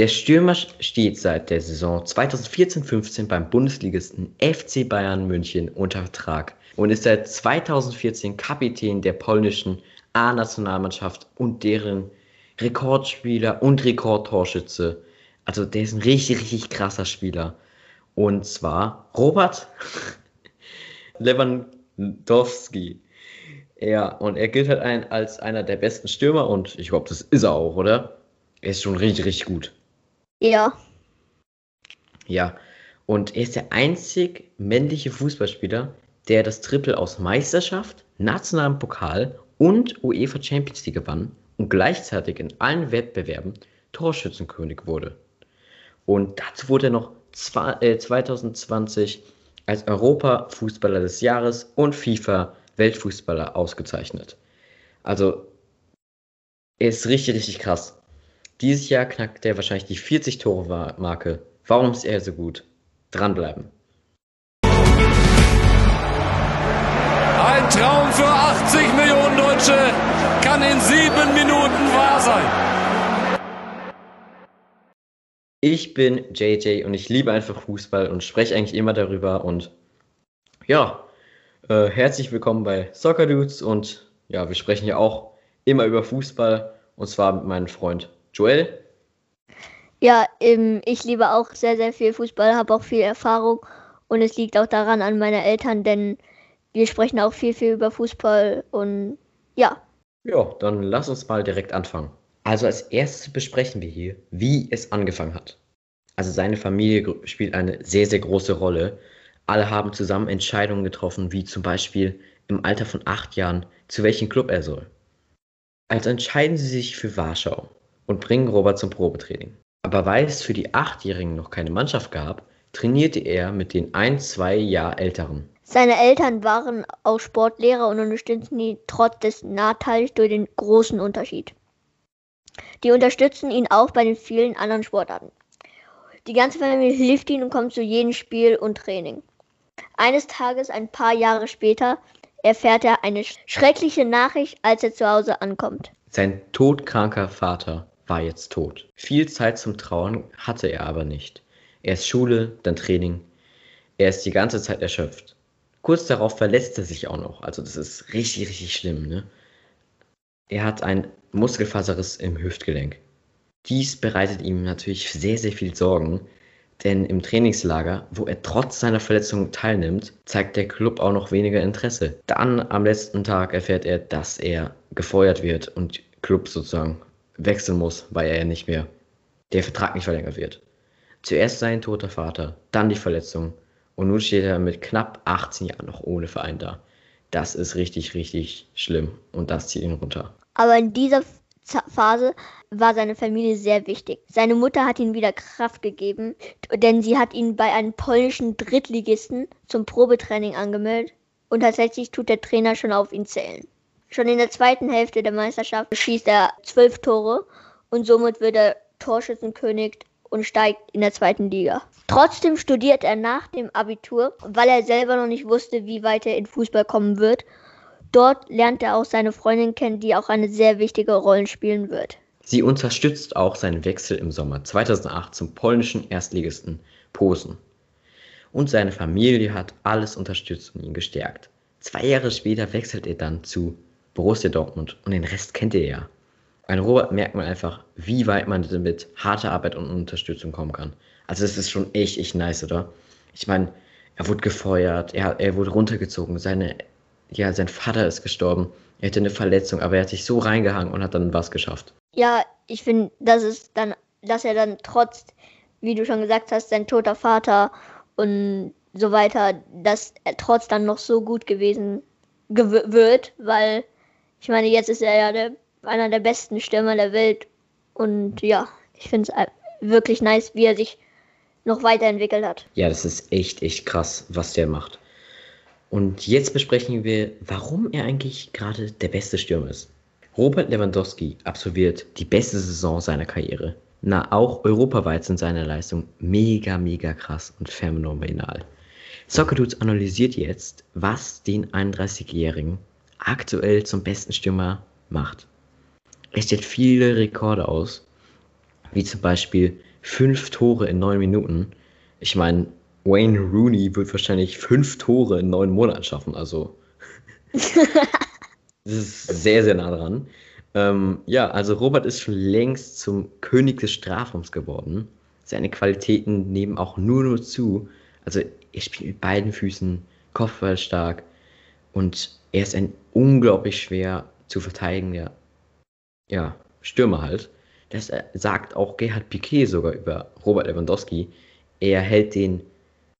Der Stürmer steht seit der Saison 2014-15 beim Bundesligisten FC Bayern München unter Vertrag und ist seit 2014 Kapitän der polnischen A-Nationalmannschaft und deren Rekordspieler und Rekordtorschütze. Also der ist ein richtig, richtig krasser Spieler. Und zwar Robert Lewandowski. Ja, und er gilt halt als einer der besten Stürmer und ich glaube, das ist er auch, oder? Er ist schon richtig, richtig gut. Ja. Ja, und er ist der einzig männliche Fußballspieler, der das Triple aus Meisterschaft, nationalem Pokal und UEFA Champions League gewann und gleichzeitig in allen Wettbewerben Torschützenkönig wurde. Und dazu wurde er noch 2020 als Europa-Fußballer des Jahres und FIFA-Weltfußballer ausgezeichnet. Also, er ist richtig, richtig krass. Dieses Jahr knackt er wahrscheinlich die 40-Tore-Marke. Warum ist er so gut? Dranbleiben. Ein Traum für 80 Millionen Deutsche kann in sieben Minuten wahr sein. Ich bin JJ und ich liebe einfach Fußball und spreche eigentlich immer darüber. Und ja, äh, herzlich willkommen bei Soccer Dudes. Und ja, wir sprechen ja auch immer über Fußball und zwar mit meinem Freund Joel? Ja, ähm, ich liebe auch sehr, sehr viel Fußball, habe auch viel Erfahrung und es liegt auch daran an meine Eltern, denn wir sprechen auch viel, viel über Fußball und ja. Ja, dann lass uns mal direkt anfangen. Also als erstes besprechen wir hier, wie es angefangen hat. Also seine Familie spielt eine sehr, sehr große Rolle. Alle haben zusammen Entscheidungen getroffen, wie zum Beispiel im Alter von acht Jahren, zu welchem Club er soll. Also entscheiden sie sich für Warschau und bringen Robert zum Probetraining. Aber weil es für die Achtjährigen noch keine Mannschaft gab, trainierte er mit den ein, zwei Jahr Älteren. Seine Eltern waren auch Sportlehrer und unterstützten ihn trotz des Nachteils durch den großen Unterschied. Die unterstützen ihn auch bei den vielen anderen Sportarten. Die ganze Familie hilft ihm und kommt zu jedem Spiel und Training. Eines Tages, ein paar Jahre später, erfährt er eine schreckliche Nachricht, als er zu Hause ankommt. Sein todkranker Vater war jetzt tot. Viel Zeit zum Trauern hatte er aber nicht. Erst Schule, dann Training. Er ist die ganze Zeit erschöpft. Kurz darauf verletzt er sich auch noch. Also das ist richtig, richtig schlimm. Ne? Er hat ein Muskelfaserriss im Hüftgelenk. Dies bereitet ihm natürlich sehr, sehr viel Sorgen, denn im Trainingslager, wo er trotz seiner Verletzung teilnimmt, zeigt der Club auch noch weniger Interesse. Dann am letzten Tag erfährt er, dass er gefeuert wird und Club sozusagen wechseln muss, weil er ja nicht mehr der Vertrag nicht verlängert wird. Zuerst sein toter Vater, dann die Verletzung und nun steht er mit knapp 18 Jahren noch ohne Verein da. Das ist richtig, richtig schlimm und das zieht ihn runter. Aber in dieser Phase war seine Familie sehr wichtig. Seine Mutter hat ihm wieder Kraft gegeben, denn sie hat ihn bei einem polnischen Drittligisten zum Probetraining angemeldet und tatsächlich tut der Trainer schon auf ihn zählen. Schon in der zweiten Hälfte der Meisterschaft schießt er zwölf Tore und somit wird er Torschützenkönig und steigt in der zweiten Liga. Trotzdem studiert er nach dem Abitur, weil er selber noch nicht wusste, wie weit er in Fußball kommen wird. Dort lernt er auch seine Freundin kennen, die auch eine sehr wichtige Rolle spielen wird. Sie unterstützt auch seinen Wechsel im Sommer 2008 zum polnischen Erstligisten Posen. Und seine Familie hat alles unterstützt und ihn gestärkt. Zwei Jahre später wechselt er dann zu Borussia Dortmund und den Rest kennt ihr ja. Ein Robert merkt man einfach, wie weit man mit harter Arbeit und Unterstützung kommen kann. Also das ist schon echt, echt nice, oder? Ich meine, er wurde gefeuert, er, er wurde runtergezogen, seine, ja, sein Vater ist gestorben, er hatte eine Verletzung, aber er hat sich so reingehangen und hat dann was geschafft. Ja, ich finde, das ist dann, dass er dann trotz, wie du schon gesagt hast, sein toter Vater und so weiter, dass er trotz dann noch so gut gewesen wird, weil ich meine, jetzt ist er ja der, einer der besten Stürmer der Welt. Und ja, ich finde es wirklich nice, wie er sich noch weiterentwickelt hat. Ja, das ist echt, echt krass, was der macht. Und jetzt besprechen wir, warum er eigentlich gerade der beste Stürmer ist. Robert Lewandowski absolviert die beste Saison seiner Karriere. Na, auch europaweit sind seine Leistungen mega, mega krass und phänomenal. Soccer Dudes analysiert jetzt, was den 31-Jährigen aktuell zum besten Stürmer macht. Er stellt viele Rekorde aus, wie zum Beispiel fünf Tore in neun Minuten. Ich meine, Wayne Rooney wird wahrscheinlich fünf Tore in neun Monaten schaffen. Also, das ist sehr, sehr nah dran. Ähm, ja, also Robert ist schon längst zum König des Strafraums geworden. Seine Qualitäten nehmen auch nur nur zu. Also er spielt mit beiden Füßen, Kopfball stark und er ist ein unglaublich schwer zu verteidigender ja, Stürmer halt. Das sagt auch Gerhard Piquet sogar über Robert Lewandowski. Er hält den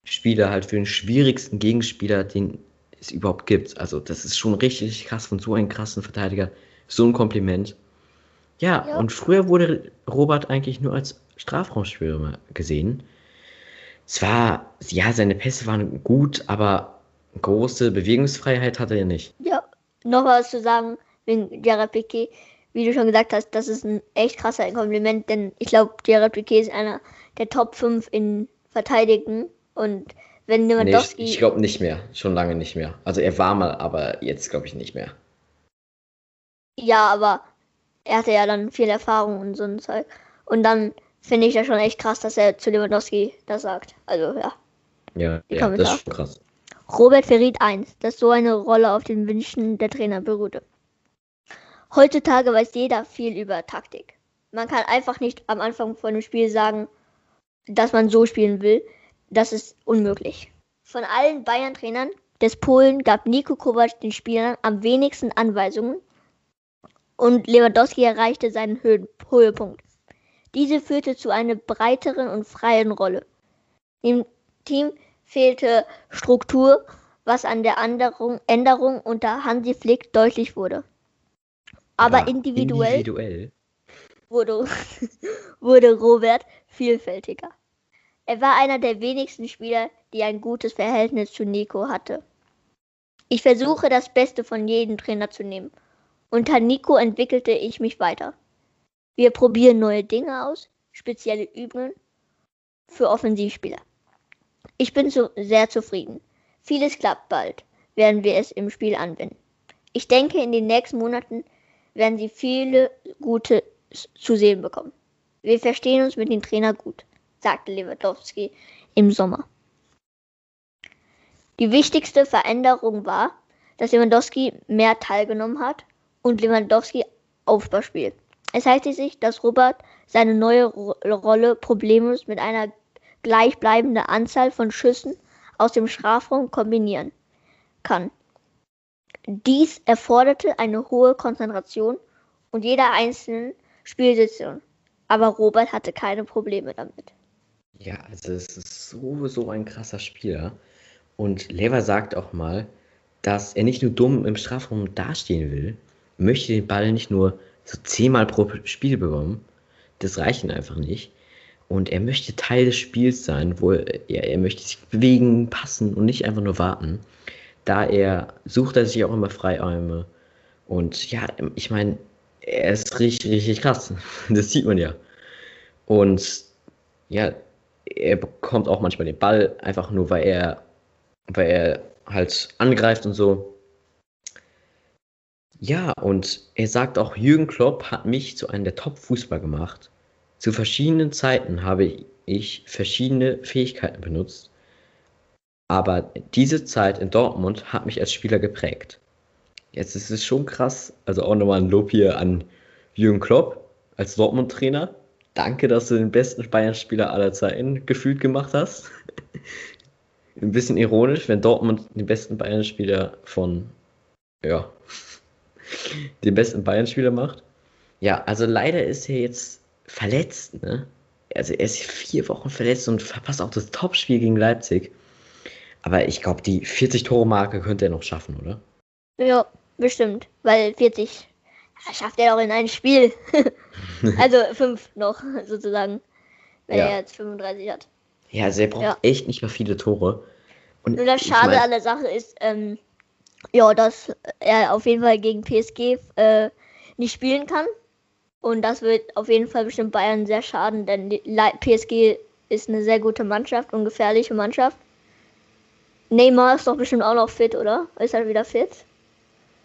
Spieler halt für den schwierigsten Gegenspieler, den es überhaupt gibt. Also das ist schon richtig krass von so einem krassen Verteidiger so ein Kompliment. Ja, ja, und früher wurde Robert eigentlich nur als Strafraumstürmer gesehen. Zwar, ja, seine Pässe waren gut, aber große Bewegungsfreiheit hatte er nicht. Ja, noch was zu sagen wegen Gerard Piquet. Wie du schon gesagt hast, das ist ein echt krasser Kompliment, denn ich glaube, Gerard Piquet ist einer der Top 5 in Verteidigen und wenn Lewandowski... Nee, ich, ich glaube nicht mehr, schon lange nicht mehr. Also er war mal, aber jetzt glaube ich nicht mehr. Ja, aber er hatte ja dann viel Erfahrung und so ein Zeug. Und dann finde ich das schon echt krass, dass er zu Lewandowski das sagt. Also ja. Ja, ja das ist schon krass. Robert verriet eins, dass so eine Rolle auf den Wünschen der Trainer beruhte. Heutzutage weiß jeder viel über Taktik. Man kann einfach nicht am Anfang von dem Spiel sagen, dass man so spielen will. Das ist unmöglich. Von allen Bayern-Trainern des Polen gab Nico Kovac den Spielern am wenigsten Anweisungen und Lewandowski erreichte seinen Höhepunkt. Diese führte zu einer breiteren und freien Rolle. Im Team fehlte Struktur, was an der Anderung, Änderung unter Hansi Flick deutlich wurde. Aber ja, individuell, individuell, Wurde, wurde Robert vielfältiger. Er war einer der wenigsten Spieler, die ein gutes Verhältnis zu Nico hatte. Ich versuche das Beste von jedem Trainer zu nehmen unter Nico entwickelte ich mich weiter. Wir probieren neue Dinge aus, spezielle Übungen für Offensivspieler. Ich bin so sehr zufrieden. Vieles klappt bald, werden wir es im Spiel anwenden. Ich denke, in den nächsten Monaten werden Sie viele gute zu sehen bekommen. Wir verstehen uns mit dem Trainer gut, sagte Lewandowski im Sommer. Die wichtigste Veränderung war, dass Lewandowski mehr teilgenommen hat und Lewandowski Aufbauspiel. Es heißt sich, dass Robert seine neue Rolle problemlos mit einer gleichbleibenden Anzahl von Schüssen aus dem Strafraum kombinieren kann. Dies erforderte eine hohe Konzentration und jeder einzelnen Spielsituation. Aber Robert hatte keine Probleme damit. Ja, also es ist so, so ein krasser Spieler. Und Lever sagt auch mal, dass er nicht nur dumm im Strafraum dastehen will, möchte den Ball nicht nur so zehnmal pro Spiel bekommen. Das reicht ihm einfach nicht. Und er möchte Teil des Spiels sein, wo er, er möchte sich bewegen, passen und nicht einfach nur warten. Da er sucht er sich auch immer Freiräume. Und ja, ich meine, er ist richtig, richtig krass. Das sieht man ja. Und ja, er bekommt auch manchmal den Ball, einfach nur weil er, weil er halt angreift und so. Ja, und er sagt auch, Jürgen Klopp hat mich zu einem der Top-Fußball gemacht. Zu verschiedenen Zeiten habe ich verschiedene Fähigkeiten benutzt. Aber diese Zeit in Dortmund hat mich als Spieler geprägt. Jetzt ist es schon krass. Also auch nochmal ein Lob hier an Jürgen Klopp als Dortmund-Trainer. Danke, dass du den besten Bayern-Spieler aller Zeiten gefühlt gemacht hast. ein bisschen ironisch, wenn Dortmund den besten Bayern-Spieler von ja, den besten Bayern-Spieler macht. Ja, also leider ist er jetzt verletzt, ne? Also er ist vier Wochen verletzt und verpasst auch das Topspiel gegen Leipzig. Aber ich glaube, die 40-Tore-Marke könnte er noch schaffen, oder? Ja, bestimmt. Weil 40 ja, schafft er auch in einem Spiel. also fünf noch, sozusagen. Wenn ja. er jetzt 35 hat. Ja, also er braucht ja. echt nicht mehr viele Tore. Und Nur das Schade ich mein, an der Sache ist, ähm, ja, dass er auf jeden Fall gegen PSG äh, nicht spielen kann. Und das wird auf jeden Fall bestimmt Bayern sehr schaden, denn PSG ist eine sehr gute Mannschaft und gefährliche Mannschaft. Neymar ist doch bestimmt auch noch fit, oder? Ist er wieder fit?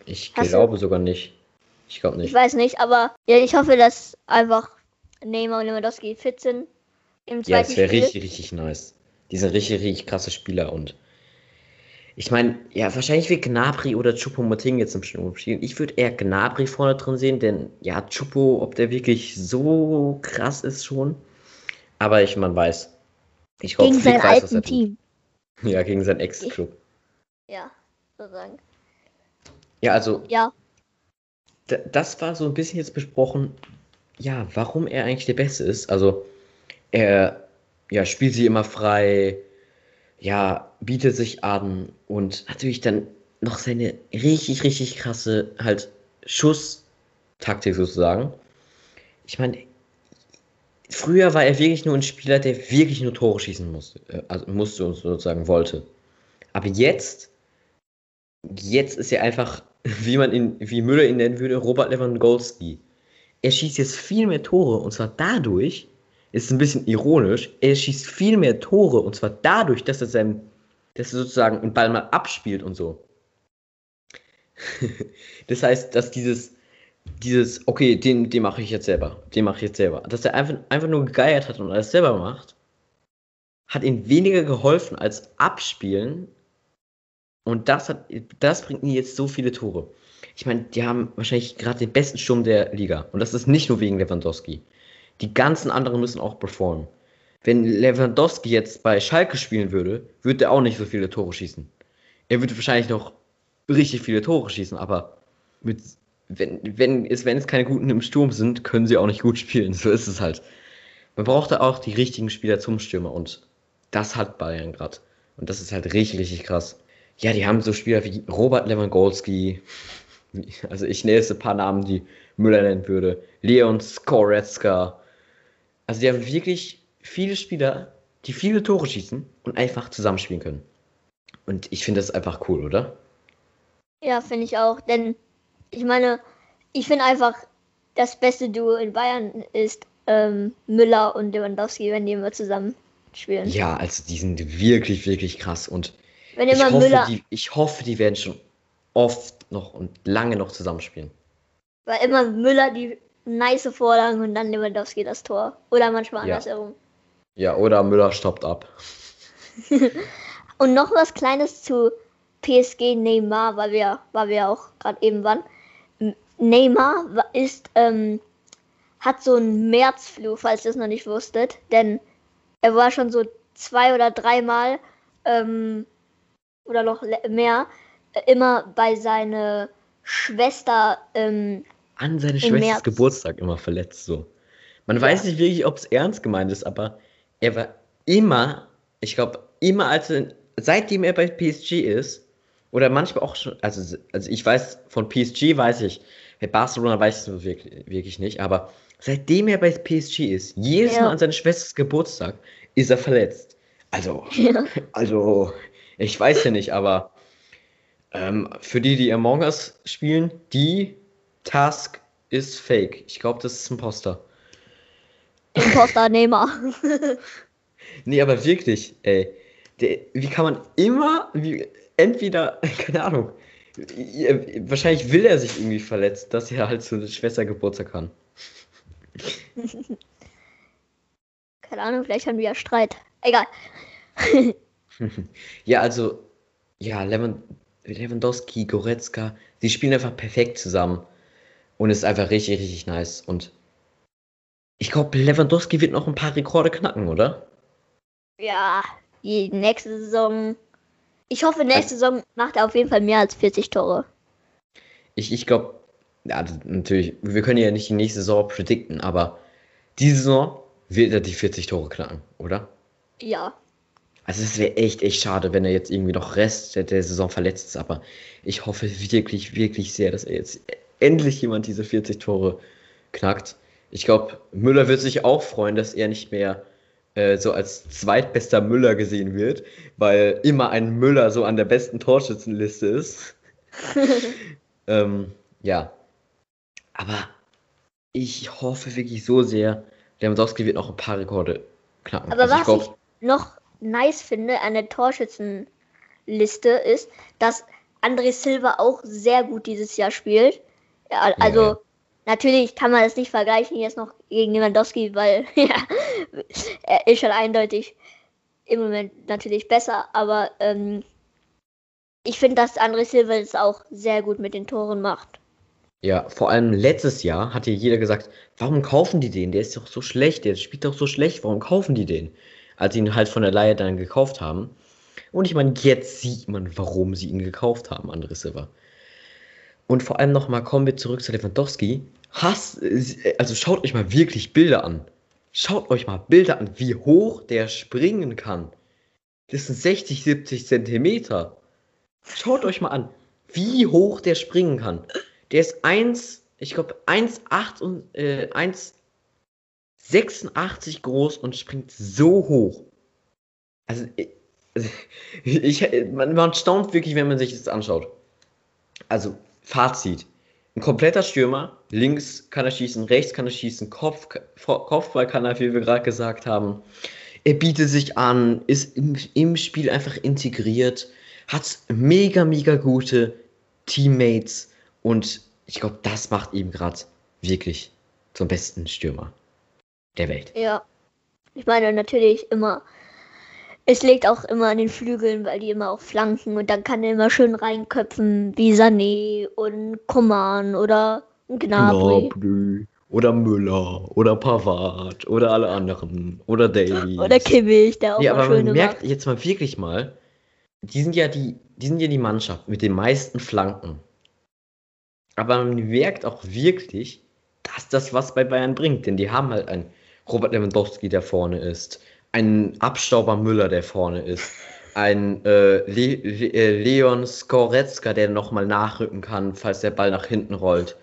Ich Hast glaube du? sogar nicht. Ich glaube nicht. Ich weiß nicht, aber ja, ich hoffe, dass einfach Neymar und Lewandowski fit sind. Im Ja, zweiten das wäre Spiel. richtig, richtig nice. Die sind richtig, richtig krasse Spieler und ich meine, ja, wahrscheinlich wird Gnabry oder Choupo-Moting jetzt im Sturm spielen. Ich würde eher Gnabry vorne drin sehen, denn ja, Choupo, ob der wirklich so krass ist schon. Aber ich, man weiß. Ich Gegen sein alten Team. tut. Ja, gegen seinen Ex-Club. Ja, sozusagen. Ja, also Ja, das war so ein bisschen jetzt besprochen, ja, warum er eigentlich der Beste ist. Also, er ja, spielt sie immer frei, ja, bietet sich an und natürlich dann noch seine richtig, richtig krasse halt Schusstaktik sozusagen. Ich meine, früher war er wirklich nur ein Spieler, der wirklich nur Tore schießen musste, äh, also musste und sozusagen wollte. Aber jetzt, jetzt ist er einfach, wie man ihn, wie Müller ihn nennen würde, Robert Lewandowski. Er schießt jetzt viel mehr Tore und zwar dadurch, ist ein bisschen ironisch, er schießt viel mehr Tore und zwar dadurch, dass er seinem, dass er sozusagen einen Ball mal abspielt und so. das heißt, dass dieses, dieses, okay, den, den mache ich jetzt selber, den mache ich jetzt selber, dass er einfach, einfach nur gegeiert hat und alles selber macht, hat ihm weniger geholfen als abspielen und das hat, das bringt ihm jetzt so viele Tore. Ich meine, die haben wahrscheinlich gerade den besten Sturm der Liga. Und das ist nicht nur wegen Lewandowski. Die ganzen anderen müssen auch performen. Wenn Lewandowski jetzt bei Schalke spielen würde, würde er auch nicht so viele Tore schießen. Er würde wahrscheinlich noch richtig viele Tore schießen, aber mit, wenn, wenn, es, wenn es keine guten im Sturm sind, können sie auch nicht gut spielen. So ist es halt. Man braucht da auch die richtigen Spieler zum Stürmer und das hat Bayern gerade. Und das ist halt richtig, richtig krass. Ja, die haben so Spieler wie Robert Lewandowski, also ich nenne jetzt ein paar Namen, die Müller nennen würde, Leon Skoretzka. Also die haben wirklich viele Spieler, die viele Tore schießen und einfach zusammenspielen können. Und ich finde das einfach cool, oder? ja, finde ich auch. Denn ich meine, ich finde einfach, das beste Duo in Bayern ist ähm, Müller und Lewandowski, wenn die immer zusammen spielen. Ja, also die sind wirklich, wirklich krass. Und wenn ich immer hoffe, Müller, die, ich hoffe, die werden schon oft noch und lange noch zusammenspielen. weil immer Müller die nice Vorlagen und dann Lewandowski das Tor. Oder manchmal Ja. andersherum. Ja, oder Müller stoppt ab. Und noch was Kleines zu PSG Neymar, weil wir, weil wir auch gerade eben waren. Neymar ist, ähm, hat so einen Märzflu, falls ihr es noch nicht wusstet, denn er war schon so zwei oder dreimal ähm, oder noch mehr äh, immer bei seiner Schwester ähm, An seine Schwesters. Geburtstag immer verletzt, so. Man weiß nicht wirklich, ob es ernst gemeint ist, aber er war immer, ich glaube, immer als er, seitdem er bei PSG ist, oder manchmal auch schon, also, also ich weiß, von PSG weiß ich, bei Barcelona weiß ich es wirklich, wirklich nicht, aber seitdem er bei PSG ist, jedes Ja. Mal an seine Schwesters Geburtstag, ist er verletzt. Also, Ja. also, ich weiß ja nicht, aber ähm, für die, die Among Us spielen, die Task ist fake. Ich glaube, das ist ein Poster. Imposter Neymar. Nee, aber wirklich, ey. Der, wie kann man immer, wie, entweder, keine Ahnung, wahrscheinlich will er sich irgendwie verletzt, dass er halt so eine Schwester Geburtstag kann. Keine Ahnung, vielleicht haben wir ja Streit. Egal. Ja, also, ja, Lewand Lewandowski, Goretzka, die spielen einfach perfekt zusammen. Und es ist einfach richtig, richtig nice. Und ich glaube, Lewandowski wird noch ein paar Rekorde knacken, oder? Ja, die nächste Saison. Ich hoffe, nächste Saison macht er auf jeden Fall mehr als 40 Tore. Ich, ich glaube, ja, natürlich, wir können ja nicht die nächste Saison predikten, aber diese Saison wird er die 40 Tore knacken, oder? Ja. Also es wäre echt, echt schade, wenn er jetzt irgendwie noch Rest der, der Saison verletzt ist, aber ich hoffe wirklich, wirklich sehr, dass er jetzt endlich jemand diese 40 Tore knackt. Ich glaube, Müller wird sich auch freuen, dass er nicht mehr äh, so als zweitbester Müller gesehen wird, weil immer ein Müller so an der besten Torschützenliste ist. ähm, ja. Aber ich hoffe wirklich so sehr, Lewandowski wird noch ein paar Rekorde knacken. Aber Also ich was glaub- ich noch nice finde an der Torschützenliste ist, dass André Silva auch sehr gut dieses Jahr spielt. Ja, also ja. natürlich kann man es nicht vergleichen jetzt noch gegen Lewandowski, weil ja, er ist schon eindeutig im Moment natürlich besser, aber ähm, ich finde, dass André Silva es auch sehr gut mit den Toren macht. Ja, vor allem letztes Jahr hat hier jeder gesagt, warum kaufen die den? Der ist doch so schlecht, der spielt doch so schlecht, warum kaufen die den? Als sie ihn halt von der Leihe dann gekauft haben. Und ich meine, jetzt sieht man, warum sie ihn gekauft haben, André Silva. Und vor allem nochmal kommen wir zurück zu Lewandowski. Hass, also schaut euch mal wirklich Bilder an. Schaut euch mal Bilder an, wie hoch der springen kann. Das sind 60, 70 Zentimeter. Schaut euch mal an, wie hoch der springen kann. Der ist 1, ich glaube 1,8 und äh, 1,86 groß und springt so hoch. Also, ich, man, man staunt wirklich, wenn man sich das anschaut. Also, Fazit. Ein kompletter Stürmer. Links kann er schießen, rechts kann er schießen, Kopf, Kopfball kann er, wie wir gerade gesagt haben. Er bietet sich an, ist im, im Spiel einfach integriert, hat mega, mega gute Teammates und ich glaube, das macht ihm gerade wirklich zum besten Stürmer der Welt. Ja. Ich meine natürlich immer, es liegt auch immer an den Flügeln, weil die immer auch flanken und dann kann er immer schön reinköpfen, wie Sané und Koman oder Gnabry. Gnabry. Oder Müller oder Pavard oder alle anderen oder Davies. Oder Kimmich, der auch ja, aber man merkt macht. jetzt mal wirklich mal, die sind ja die, die sind ja die Mannschaft mit den meisten Flanken. Aber man merkt auch wirklich, dass das was bei Bayern bringt, denn die haben halt einen Robert Lewandowski, der vorne ist, einen Abstauber Müller, der vorne ist, einen äh, Le Le äh, Leon Skoretzka, der nochmal nachrücken kann, falls der Ball nach hinten rollt.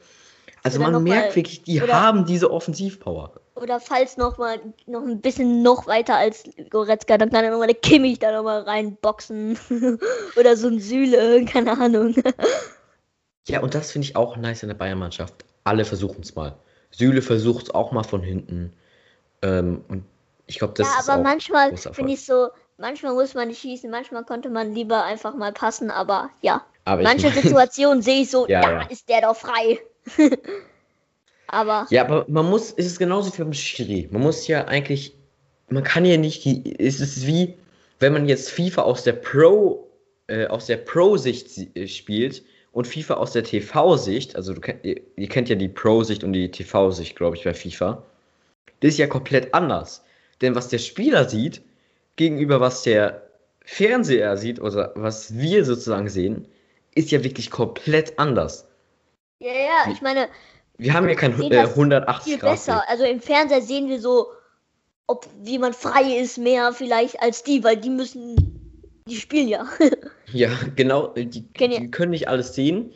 Also Oder man merkt mal- wirklich, die oder- haben diese Offensivpower. Oder falls noch mal noch ein bisschen noch weiter als Goretzka, dann kann er nochmal der Kimmich da nochmal reinboxen. oder so ein Süle, keine Ahnung. Ja, und das finde ich auch nice in der Bayern-Mannschaft. Alle versuchen es mal. Süle versucht es auch mal von hinten. Ähm, und ich glaube, das ja, ist aber manchmal finde ich so, manchmal muss man nicht schießen, manchmal konnte man lieber einfach mal passen, aber ja. Aber ich Manche mein- Situationen sehe ich so, Ja, da ja. ist der doch frei. aber Ja, aber man muss, es ist genauso wie beim Schiri. Man muss ja eigentlich, man kann ja nicht, die, es ist wie, wenn man jetzt FIFA aus der Pro, äh, aus der Pro-Sicht si- äh, spielt und FIFA aus der TV-Sicht, also kennt, ihr, ihr kennt ja die Pro-Sicht und die TV-Sicht, glaube ich, bei FIFA. Das ist ja komplett anders. Denn was der Spieler sieht, gegenüber was der Fernseher sieht oder was wir sozusagen sehen, ist ja wirklich komplett anders. ja, ja, ich meine, Wir haben ja kein äh, das 180 viel Grad. besser. Also im Fernseher sehen wir so, ob wie man frei ist, mehr vielleicht als die, weil die müssen, die spielen ja. Ja, genau, die, die können nicht alles sehen.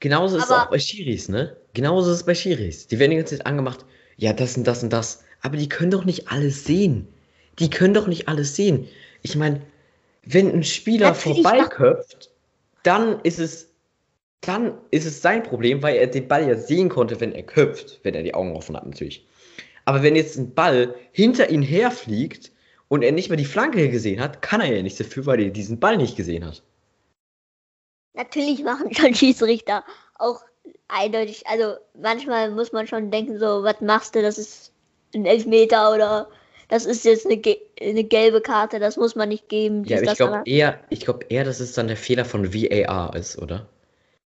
Genauso ist es auch bei Schiris, ne? Genauso ist es bei Schiris. Die werden die ganze Zeit angemacht, ja, das und das und das. Aber die können doch nicht alles sehen. Die können doch nicht alles sehen. Ich meine, wenn ein Spieler vorbeiköpft, dann ist es, dann ist es sein Problem, weil er den Ball ja sehen konnte, wenn er köpft, wenn er die Augen offen hat, natürlich. Aber wenn jetzt ein Ball hinter ihn herfliegt und er nicht mehr die Flanke gesehen hat, kann er ja nichts dafür, weil er diesen Ball nicht gesehen hat. Natürlich machen schon Schiedsrichter auch eindeutig, also manchmal muss man schon denken, so, was machst du, das ist ein Elfmeter oder das ist jetzt eine, ge eine gelbe Karte, das muss man nicht geben. Ja, ich glaube eher, ich glaube eher, dass es dann der Fehler von VAR ist, oder?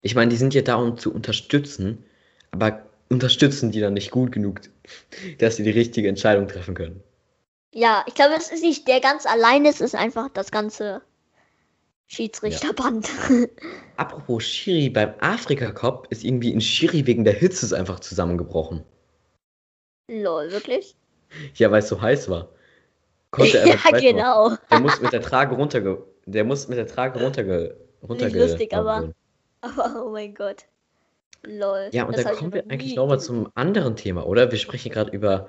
Ich meine, die sind ja da, um zu unterstützen, aber unterstützen die dann nicht gut genug, dass sie die richtige Entscheidung treffen können. Ja, ich glaube, es ist nicht der ganz alleine, es ist einfach das ganze Schiedsrichterband. Apropos Schiri, beim Afrika Cup ist irgendwie ein Schiri wegen der Hitze einfach zusammengebrochen. Lol, wirklich? Ja, weil es so heiß war. Konnte er ja, nicht genau. Der muss mit der Trage runterge... Der muss mit der Trage runterge... runterge lustig, aber- Aber oh mein Gott. Lol. Ja, und dann kommen wir eigentlich nochmal zum anderen Thema, oder? Wir sprechen gerade über,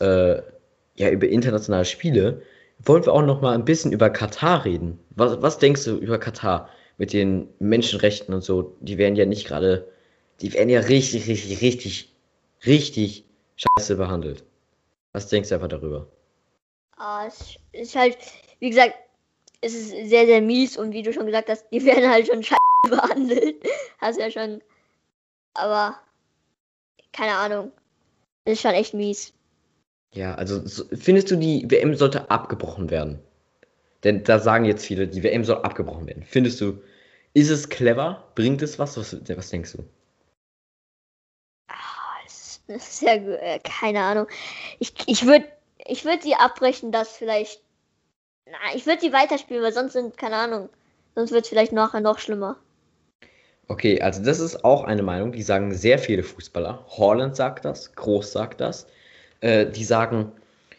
äh, ja, über internationale Spiele. Wollen wir auch nochmal ein bisschen über Katar reden? Was, was denkst du über Katar mit den Menschenrechten und so? Die werden ja nicht gerade, die werden ja richtig, richtig, richtig, richtig scheiße behandelt. Was denkst du einfach darüber? Ah, es ist halt, wie gesagt, es ist sehr, sehr mies und wie du schon gesagt hast, die werden halt schon scheiße behandelt. Hast ja schon. Aber keine Ahnung. Das ist schon echt mies. Ja, also so, findest du, die WM sollte abgebrochen werden? Denn da sagen jetzt viele, die WM soll abgebrochen werden. Findest du, ist es clever? Bringt es was? Was, was denkst du? Ja äh, keine Ahnung. Ich, ich würde ich würd sie abbrechen, dass vielleicht. Na, ich würde sie weiterspielen, weil sonst sind, keine Ahnung. Sonst wird es vielleicht nachher noch schlimmer. Okay, also das ist auch eine Meinung, die sagen sehr viele Fußballer. Holland sagt das, Groß sagt das. Äh, die sagen,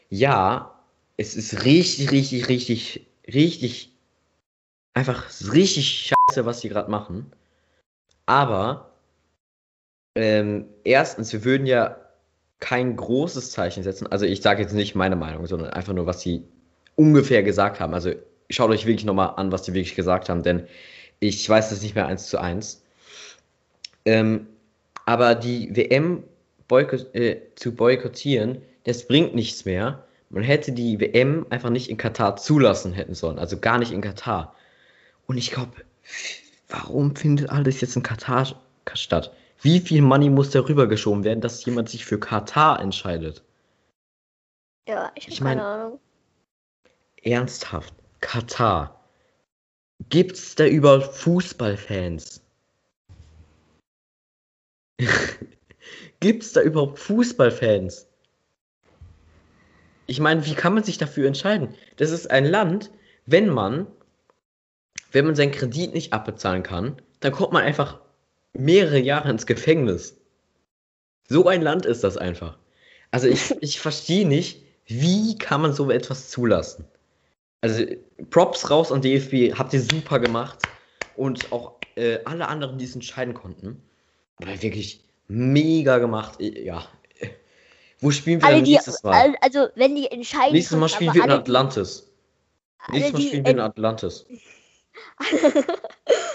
ja, es ist richtig, richtig, richtig, richtig, einfach richtig scheiße, was sie gerade machen. Aber ähm, erstens, wir würden ja kein großes Zeichen setzen. Also ich sage jetzt nicht meine Meinung, sondern einfach nur, was sie ungefähr gesagt haben. Also schaut euch wirklich nochmal an, was sie wirklich gesagt haben, denn ich weiß das nicht mehr eins zu eins. Ähm, aber die WM boykott, äh, zu boykottieren, das bringt nichts mehr. Man hätte die WM einfach nicht in Katar zulassen hätten sollen, also gar nicht in Katar. Und ich glaube, warum findet alles jetzt in Katar statt? Wie viel Money muss darüber geschoben werden, dass jemand sich für Katar entscheidet? Ja, ich habe ich mein, keine Ahnung. Ernsthaft, Katar. Gibt's da überhaupt Fußballfans? Gibt's da überhaupt Fußballfans? Ich meine, wie kann man sich dafür entscheiden? Das ist ein Land, wenn man, wenn man seinen Kredit nicht abbezahlen kann, dann kommt man einfach mehrere Jahre ins Gefängnis. So ein Land ist das einfach. Also ich, ich verstehe nicht, wie kann man so etwas zulassen? Also Props raus an DFB, habt ihr super gemacht. Und auch äh, alle anderen, die es entscheiden konnten. Aber wirklich mega gemacht. Ja. Wo spielen wir alle, die, nächstes Mal? Also, wenn die entscheiden. Nächstes Mal spielen wir in Atlantis. Nächstes Mal spielen wir in Atlantis.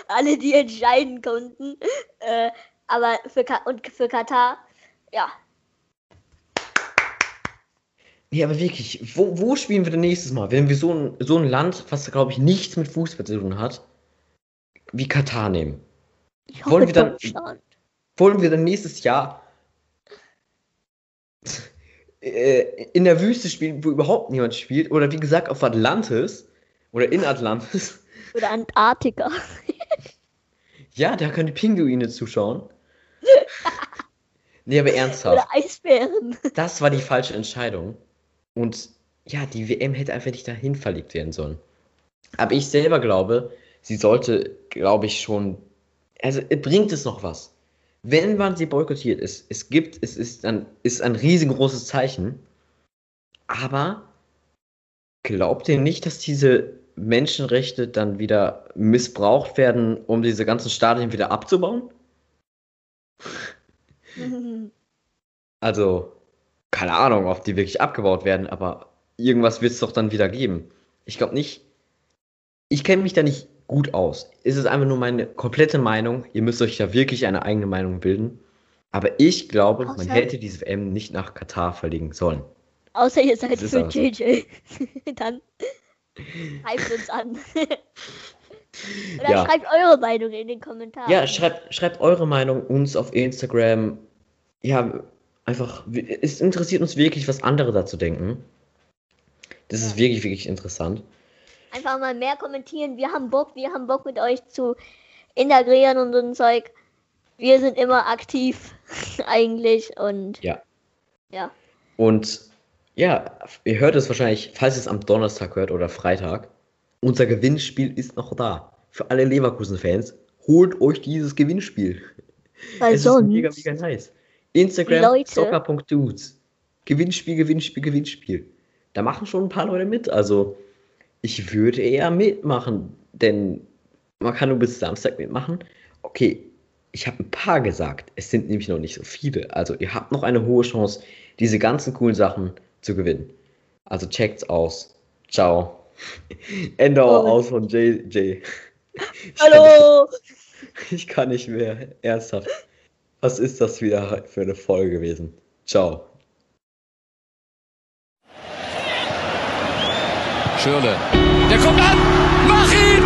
Alle, die entscheiden konnten. Äh, aber für, und für Katar, ja. Nee, aber wirklich, wo, wo spielen wir denn nächstes Mal? Wenn wir so ein, so ein Land, was glaube ich nichts mit Fußball zu tun hat, wie Katar nehmen. wollen wir dann, wollen wir dann nächstes Jahr äh, in der Wüste spielen, wo überhaupt niemand spielt? Oder wie gesagt auf Atlantis oder in Atlantis? Oder Antarktika. ja, da können die Pinguine zuschauen. nee, aber ernsthaft. Oder Eisbären. Das war die falsche Entscheidung. Und ja, die WM hätte einfach nicht dahin verlegt werden sollen. Aber ich selber glaube, sie sollte, glaube ich, schon. Also bringt es noch was. Wenn man sie boykottiert, es, es gibt, es ist ein, ist ein riesengroßes Zeichen. Aber glaubt ihr nicht, dass diese Menschenrechte dann wieder missbraucht werden, um diese ganzen Stadien wieder abzubauen? also, keine Ahnung, ob die wirklich abgebaut werden, aber irgendwas wird es doch dann wieder geben. Ich glaube nicht. Ich kenne mich da nicht gut aus. Es ist einfach nur meine komplette Meinung. Ihr müsst euch ja wirklich eine eigene Meinung bilden. Aber ich glaube, Außer man hätte diese WM nicht nach Katar verlegen sollen. Außer ihr seid für JJ. Dann schreibt uns an. Oder ja. schreibt eure Meinung in den Kommentaren. Ja, schreibt, schreibt eure Meinung uns auf Instagram. Ja, einfach, es interessiert uns wirklich, was andere dazu denken. Das ja. ist wirklich, wirklich interessant einfach mal mehr kommentieren. Wir haben Bock, wir haben Bock mit euch zu integrieren und so ein Zeug. Wir sind immer aktiv eigentlich und ja. Ja. Und ja, ihr hört es wahrscheinlich, falls ihr es am Donnerstag hört oder Freitag. Unser Gewinnspiel ist noch da. Für alle Leverkusen-Fans, holt euch dieses Gewinnspiel. Weil es sonst, ist mega, mega nice. Instagram, soccer.dudes. Gewinnspiel, Gewinnspiel, Gewinnspiel. Da machen schon ein paar Leute mit. Also, ich würde eher mitmachen, denn man kann nur bis Samstag mitmachen. Okay, ich habe ein paar gesagt. Es sind nämlich noch nicht so viele. Also ihr habt noch eine hohe Chance, diese ganzen coolen Sachen zu gewinnen. Also checkt's aus. Ciao. Ende oh. aus von JJ. Hallo! ich kann nicht mehr. Ernsthaft. Was ist das wieder für eine Folge gewesen? Ciao. Schürle. Der kommt an. Mach ihn! Mach ihn!